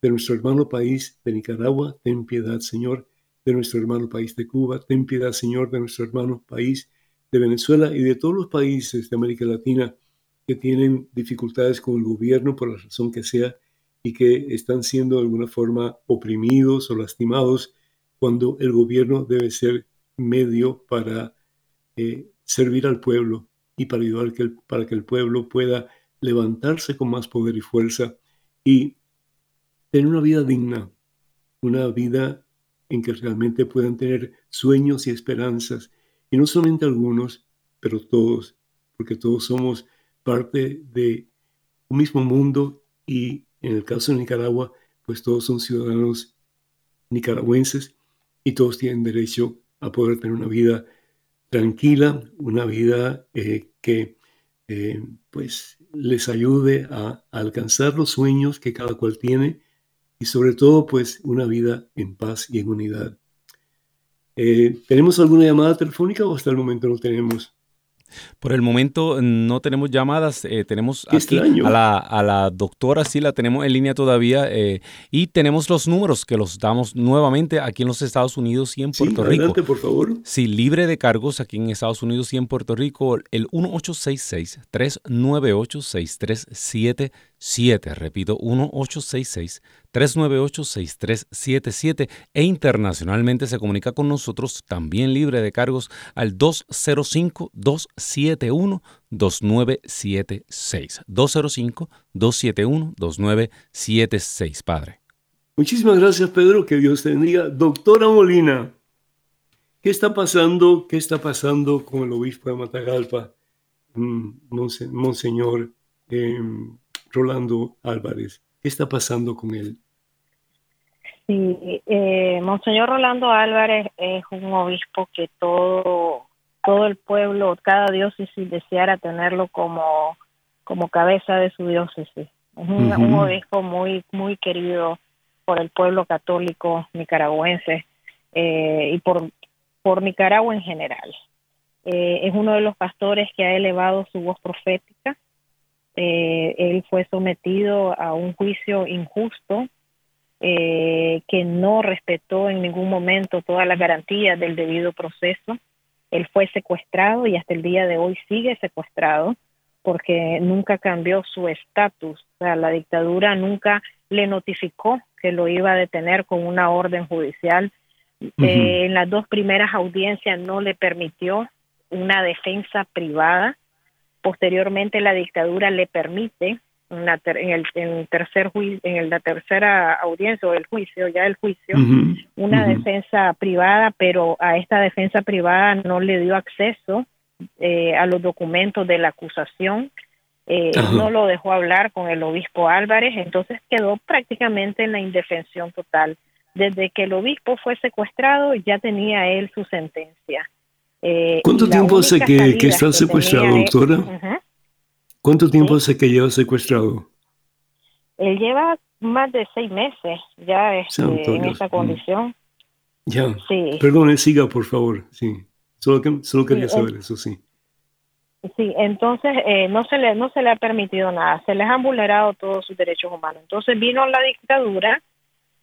Speaker 3: de nuestro hermano país de Nicaragua, ten piedad, Señor, de nuestro hermano país de Cuba, ten piedad, Señor, de nuestro hermano país de Venezuela y de todos los países de América Latina que tienen dificultades con el gobierno por la razón que sea y que están siendo de alguna forma oprimidos o lastimados cuando el gobierno debe ser medio para eh, servir al pueblo y para ayudar que para que el pueblo pueda levantarse con más poder y fuerza y tener una vida digna, una vida en que realmente puedan tener sueños y esperanzas, y no solamente algunos, pero todos, porque todos somos parte de un mismo mundo y en el caso de Nicaragua, pues todos son ciudadanos nicaragüenses y todos tienen derecho a poder tener una vida tranquila, una vida eh, que eh, pues les ayude a, alcanzar los sueños que cada cual tiene y sobre todo pues una vida en paz y en unidad. Eh, ¿Tenemos alguna llamada telefónica o hasta el momento no tenemos?
Speaker 5: Por el momento no tenemos llamadas, eh, tenemos aquí a la, a la, doctora, sí la tenemos en línea todavía eh, y tenemos los números que los damos nuevamente aquí en los Estados Unidos y en Puerto sí,
Speaker 3: Rico. por favor.
Speaker 5: Sí, libre de cargos aquí en Estados Unidos y en Puerto Rico, el 1866-398-6377, repito, 1866 398-6377 e internacionalmente se comunica con nosotros también libre de cargos al 205-271-2976. 205-271-2976, Padre.
Speaker 3: Muchísimas gracias, Pedro. Que Dios te bendiga. Doctora Molina, ¿qué está pasando? ¿Qué está pasando con el obispo de Matagalpa, mm, Monseñor em, Rolando Álvarez? ¿Qué está pasando con él?
Speaker 4: Sí, eh, Monseñor Rolando Álvarez es un obispo que todo, todo el pueblo, cada diócesis deseara tenerlo como, como cabeza de su diócesis. Es un, obispo muy, muy querido por el pueblo católico nicaragüense eh, y por, por Nicaragua en general. Eh, es uno de los pastores que ha elevado su voz profética eh, él fue sometido a un juicio injusto eh, que no respetó en ningún momento todas las garantías del debido proceso. Él fue secuestrado y hasta el día de hoy sigue secuestrado porque nunca cambió su estatus. O sea, la dictadura nunca le notificó que lo iba a detener con una orden judicial. Eh, en las dos primeras audiencias no le permitió una defensa privada Posteriormente la dictadura le permite en, el, tercer en la tercera audiencia o el juicio, ya el juicio, una defensa privada, pero a esta defensa privada no le dio acceso eh, a los documentos de la acusación, eh, no lo dejó hablar con el obispo Álvarez, entonces quedó prácticamente en la indefensión total. Desde que el obispo fue secuestrado ya tenía él su sentencia.
Speaker 3: Eh, ¿Cuánto tiempo hace que, está secuestrado, doctora? ¿Cuánto tiempo hace que lleva secuestrado?
Speaker 4: Él lleva más de seis meses ya este, en esa condición.
Speaker 3: Ya. Sí. Perdone, siga, por favor. Sí. Solo, que, solo quería saber eso, sí.
Speaker 4: Sí, entonces eh, no se le no se le ha permitido nada, se les han vulnerado todos sus derechos humanos. Entonces vino la dictadura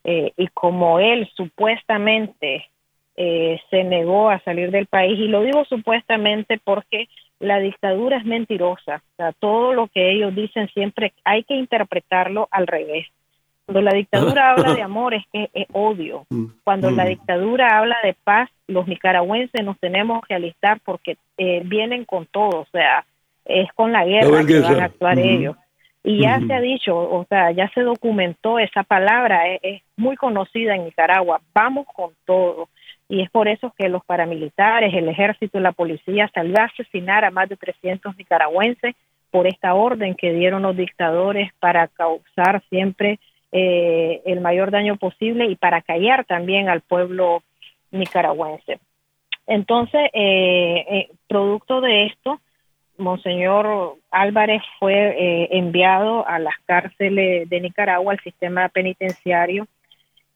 Speaker 4: eh, y como él supuestamente eh, se negó a salir del país y lo digo supuestamente porque la dictadura es mentirosa, o sea, todo lo que ellos dicen siempre hay que interpretarlo al revés. Cuando la dictadura [LAUGHS] habla de amor es que es odio. Mm, Cuando la mm. dictadura habla de paz, los nicaragüenses nos tenemos que alistar porque eh, vienen con todo, o sea, es con la guerra que van a actuar ellos. Y ya se ha dicho, o sea, ya se documentó esa palabra, es, muy conocida en Nicaragua, vamos con todo y es por eso que los paramilitares, el ejército y la policía salió a asesinar a más de 300 nicaragüenses por esta orden que dieron los dictadores para causar siempre eh, el mayor daño posible y para callar también al pueblo nicaragüense. Entonces, eh, eh, producto de esto, Monseñor Álvarez fue enviado a las cárceles de Nicaragua, al sistema penitenciario,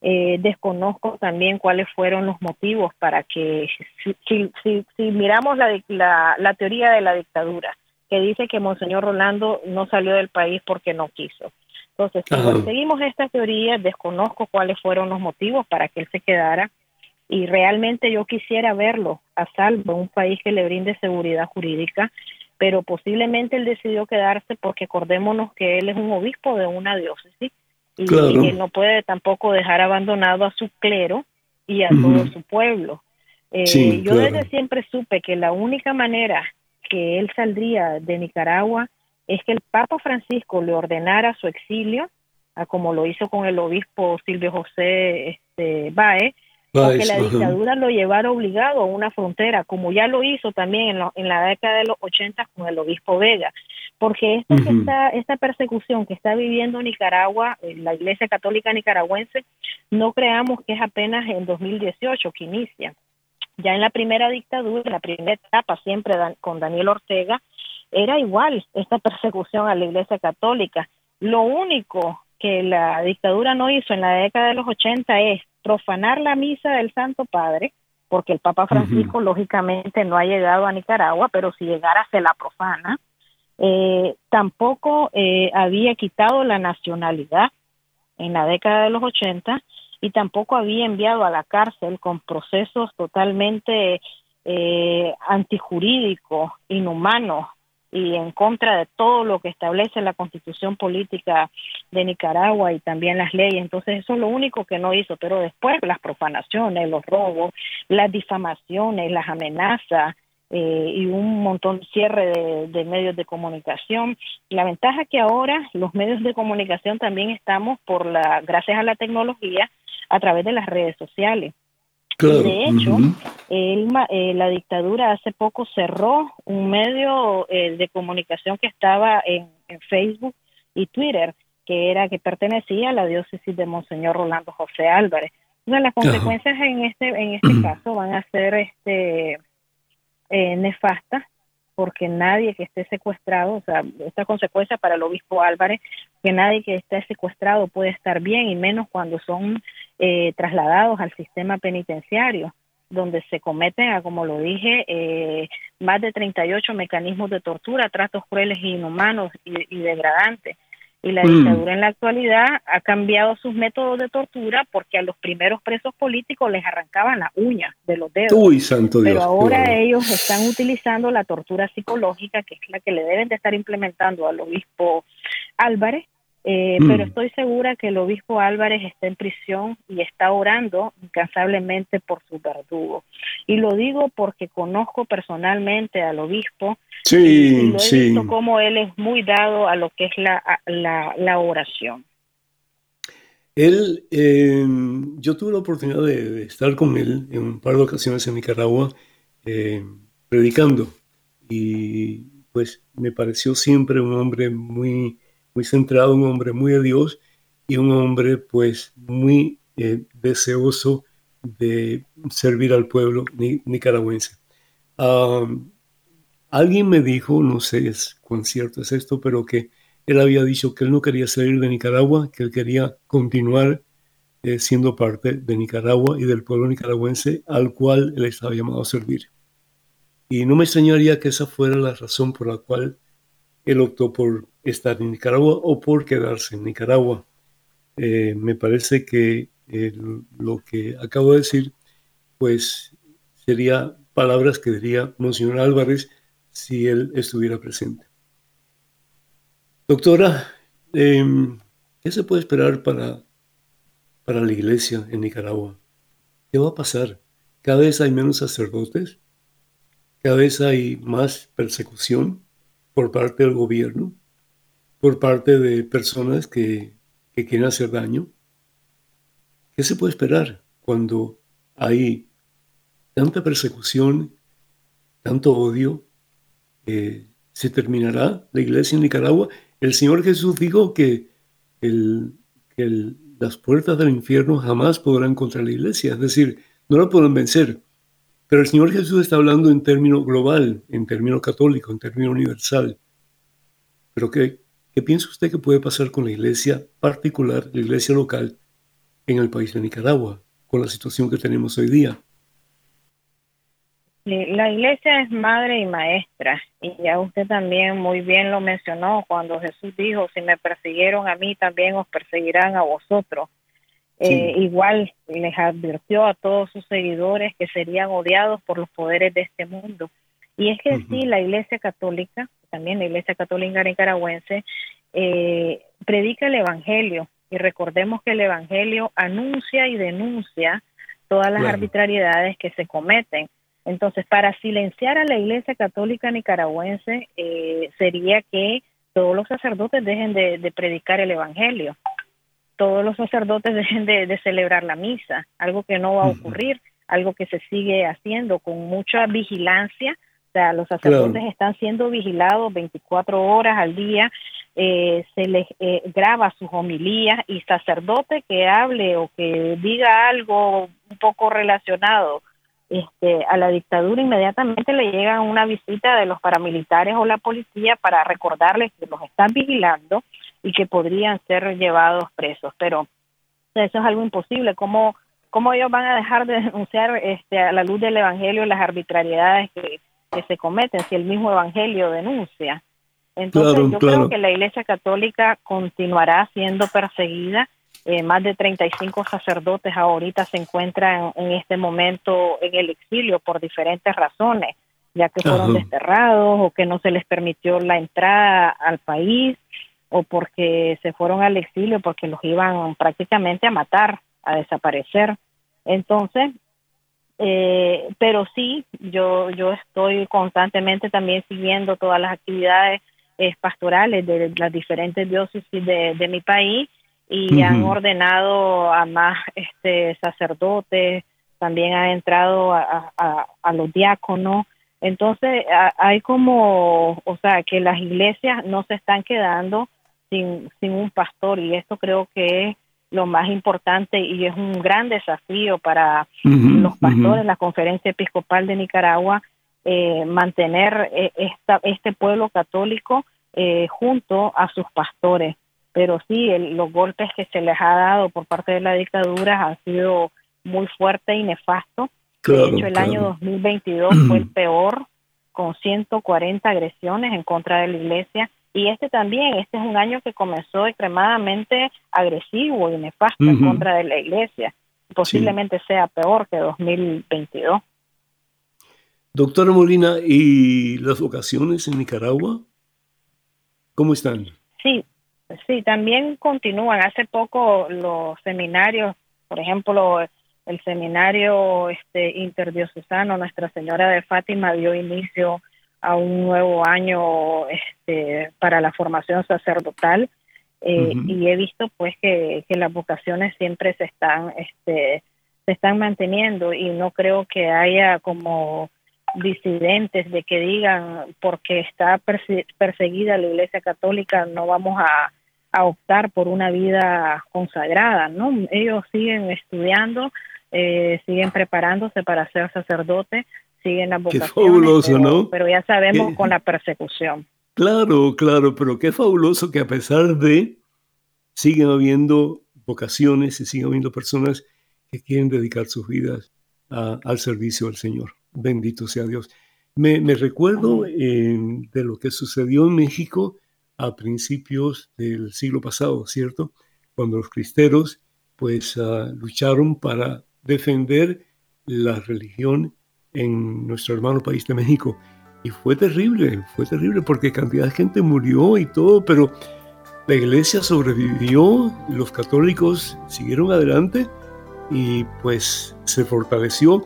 Speaker 4: eh, desconozco también cuáles fueron los motivos para que, si, si, si, miramos la, la, la, teoría de la dictadura, que dice que Monseñor Rolando no salió del país porque no quiso. Entonces, si seguimos esta teoría, desconozco cuáles fueron los motivos para que él se quedara y realmente yo quisiera verlo a salvo un país que le brinde seguridad jurídica, pero posiblemente él decidió quedarse porque acordémonos que él es un obispo de una diócesis y él no puede tampoco dejar abandonado a su clero y a todo su pueblo. Eh, yo desde siempre supe que la única manera que él saldría de Nicaragua es que el Papa Francisco le ordenara su exilio, a como lo hizo con el obispo Silvio José este, Baez, o que la [LAUGHS] dictadura lo llevara obligado a una frontera, como ya lo hizo también en, la década de los 80 con el obispo Vega. Porque esto que está, esta persecución que está viviendo Nicaragua, eh, la Iglesia Católica Nicaragüense, no creamos que es apenas en 2018 que inicia. Ya en la primera dictadura, en la primera etapa, siempre con Daniel Ortega, era igual esta [LAUGHS] persecución a la Iglesia Católica. Lo único que la dictadura no hizo en la década de los 80 es profanar la misa del Santo Padre, porque el Papa Francisco lógicamente no ha llegado a Nicaragua, pero si llegara se la profana. Eh, tampoco eh, había quitado la nacionalidad en la década de los 80 y tampoco había enviado a la cárcel con procesos totalmente eh, antijurídicos, inhumanos y en contra de todo lo que establece la constitución política de Nicaragua y también las leyes. Entonces eso es lo único que no hizo, pero después las profanaciones, los robos, las difamaciones, las amenazas, eh, y un montón cierre de, de, medios de comunicación. La ventaja que ahora los medios de comunicación también estamos por la gracias a la tecnología a través de las redes sociales. De hecho, eh, la dictadura hace poco cerró un medio eh, de comunicación que estaba en, Facebook y Twitter, que era que pertenecía a la diócesis de Monseñor Rolando José Álvarez. Una las consecuencias en este en este caso van a ser este eh, nefastas porque nadie que esté secuestrado, o sea, esta consecuencia para el obispo Álvarez, que nadie que esté secuestrado puede estar bien, y menos cuando son eh, trasladados al sistema penitenciario, donde se cometen, como lo dije, eh, más de 38 mecanismos de tortura, tratos crueles e inhumanos y degradantes y la mm. dictadura en la actualidad ha cambiado sus métodos de tortura porque a los primeros presos políticos les arrancaban la uña de los dedos.
Speaker 3: Uy, santo Dios.
Speaker 4: Pero ahora ellos están utilizando la tortura psicológica, que es la que le deben de estar implementando al obispo Álvarez, eh, mm. Pero estoy segura que el obispo Álvarez está en prisión y está orando incansablemente por su verdugo. Y lo digo porque conozco personalmente al obispo
Speaker 3: sí,
Speaker 4: y lo
Speaker 3: he
Speaker 4: visto como él es muy dado a lo que es la, la, oración.
Speaker 3: Él, eh, yo tuve la oportunidad de, estar con él en un par de ocasiones en Nicaragua eh, predicando y pues me pareció siempre un hombre muy muy centrado, un hombre muy de Dios y un hombre pues muy eh, deseoso de servir al pueblo nicaragüense. alguien me dijo, no sé cuán cierto es esto, pero que él había dicho que él no quería salir de Nicaragua, que él quería continuar eh, siendo parte de Nicaragua y del pueblo nicaragüense al cual él estaba llamado a servir. Y no me extrañaría que esa fuera la razón por la cual él optó por estar en Nicaragua o por quedarse en Nicaragua. Eh, me parece que lo que acabo de decir, pues sería palabras que diría Monseñor Álvarez si él estuviera presente. Doctora, em, ¿qué se puede esperar para, para la iglesia en Nicaragua? ¿Qué va a pasar? Cada vez hay menos sacerdotes, cada vez hay más persecución por parte del gobierno por parte de personas que, quieren hacer daño. ¿Qué se puede esperar cuando hay tanta persecución, tanto odio? ¿Se terminará la iglesia en Nicaragua? El Señor Jesús dijo que, las puertas del infierno jamás podrán contra la iglesia, es decir, no la podrán vencer. Pero el Señor Jesús está hablando en término global, en término católico, en término universal. Pero ¿qué, ¿Qué piensa usted que puede pasar con la iglesia particular, la iglesia local en el país de Nicaragua, con la situación que tenemos hoy día?
Speaker 4: La iglesia es madre y maestra, y ya usted también muy bien lo mencionó cuando Jesús dijo, si me persiguieron a mí, también os perseguirán a vosotros. Eh, igual les advirtió a todos sus seguidores que serían odiados por los poderes de este mundo. Y es que sí, la Iglesia Católica, también la Iglesia Católica nicaragüense, eh, predica el Evangelio. Y recordemos que el Evangelio anuncia y denuncia todas las arbitrariedades que se cometen. Entonces, para silenciar a la Iglesia Católica Nicaragüense eh, sería que todos los sacerdotes dejen de, predicar el Evangelio, todos los sacerdotes [LAUGHS] dejen de, celebrar la misa, algo que no va a ocurrir, algo que se sigue haciendo con mucha vigilancia. O sea, los sacerdotes están siendo vigilados 24 horas al día, eh, se les eh, graba sus homilías y sacerdote que hable o que diga algo un poco relacionado este, a la dictadura inmediatamente le llega una visita de los paramilitares o la policía para recordarles que los están vigilando y que podrían ser llevados presos. Pero eso es algo imposible. ¿Cómo, cómo ellos van a dejar de [LAUGHS] denunciar este, a la luz del Evangelio las arbitrariedades que, se cometen si el mismo Evangelio denuncia? Entonces yo creo que la Iglesia Católica continuará siendo perseguida eh, más de 35 sacerdotes ahorita se encuentran en este momento en el exilio por diferentes razones, ya que fueron desterrados o que no se les permitió la entrada al país o porque se fueron al exilio porque los iban prácticamente a matar, a desaparecer. Entonces, eh, pero sí, yo, yo estoy constantemente también siguiendo todas las actividades eh, pastorales de las diferentes diócesis de, de mi país y han ordenado a más este sacerdotes, también ha entrado a, a, los diáconos. Entonces hay como, o sea, que las iglesias no se están quedando sin, sin un pastor y esto creo que es lo más importante y es un gran desafío para los pastores, la Conferencia Episcopal de Nicaragua, eh, mantener eh, esta, este pueblo católico eh, junto a sus pastores pero sí, los golpes que se les ha dado por parte de la dictadura han sido muy fuertes y nefastos. de hecho, el año 2022 fue el [CLEARS THROAT] peor, con 140 agresiones en contra de la iglesia. Y este también, este es un año que comenzó extremadamente agresivo y nefasto en contra de la iglesia. Posiblemente sea peor que 2022.
Speaker 3: Doctora Molina, ¿y las vocaciones en Nicaragua? ¿Cómo están?
Speaker 4: Sí, Sí, también continúan. Hace poco los seminarios, por ejemplo, el seminario este interdiocesano Nuestra Señora de Fátima dio inicio a un nuevo año este, para la formación sacerdotal eh, y he visto pues que, que, las vocaciones siempre se están este se están manteniendo y no creo que haya como disidentes de que digan porque está perseguida la Iglesia Católica no vamos a a optar por una vida consagrada, ¿no? Ellos siguen estudiando, eh, siguen preparándose para ser sacerdote, siguen la vocación. Qué fabuloso, ¿no? Pero ya sabemos con la persecución.
Speaker 3: Claro, claro, pero qué fabuloso que a pesar de siguen habiendo vocaciones y siguen habiendo personas que quieren dedicar sus vidas al servicio del Señor. Bendito sea Dios. Me, recuerdo de lo que sucedió en México a principios del siglo pasado, ¿cierto? Cuando los cristeros pues ah, lucharon para defender la religión en nuestro hermano país de México. Y fue terrible, fue terrible porque cantidad de gente murió y todo, pero la iglesia sobrevivió, los católicos siguieron adelante y pues se fortaleció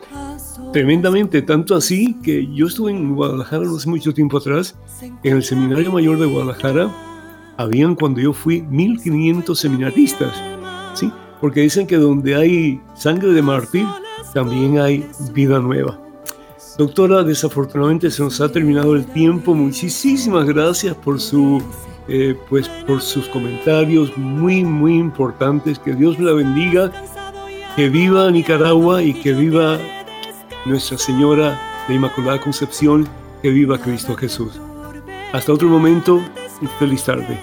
Speaker 3: tremendamente, tanto así que yo estuve en Guadalajara no hace mucho tiempo atrás, en el Seminario Mayor de Guadalajara, habían cuando yo fui 1500 seminaristas, ¿sí? Porque dicen que donde hay sangre de mártir, también hay vida nueva. Doctora, desafortunadamente se nos ha terminado el tiempo. Muchísimas gracias por su eh, pues por sus comentarios muy muy importantes. Que Dios la bendiga. Que viva Nicaragua y que viva nuestra Señora de Inmaculada Concepción, que viva Cristo Jesús. Hasta otro momento y feliz tarde.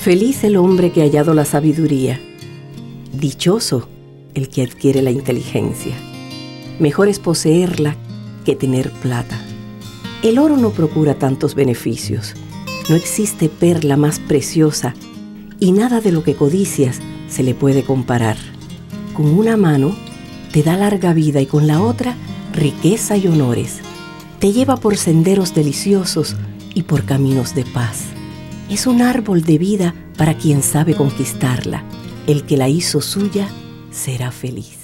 Speaker 7: Feliz el hombre que ha hallado la sabiduría. Dichoso el que adquiere la inteligencia. Mejor es poseerla que tener plata el oro no procura tantos beneficios. No existe perla más preciosa y nada de lo que codicias se le puede comparar. con una mano te da larga vida y con la otra riqueza y honores. Te lleva por senderos deliciosos y por caminos de paz. Es un árbol de vida para quien sabe conquistarla. El que la hizo suya será feliz.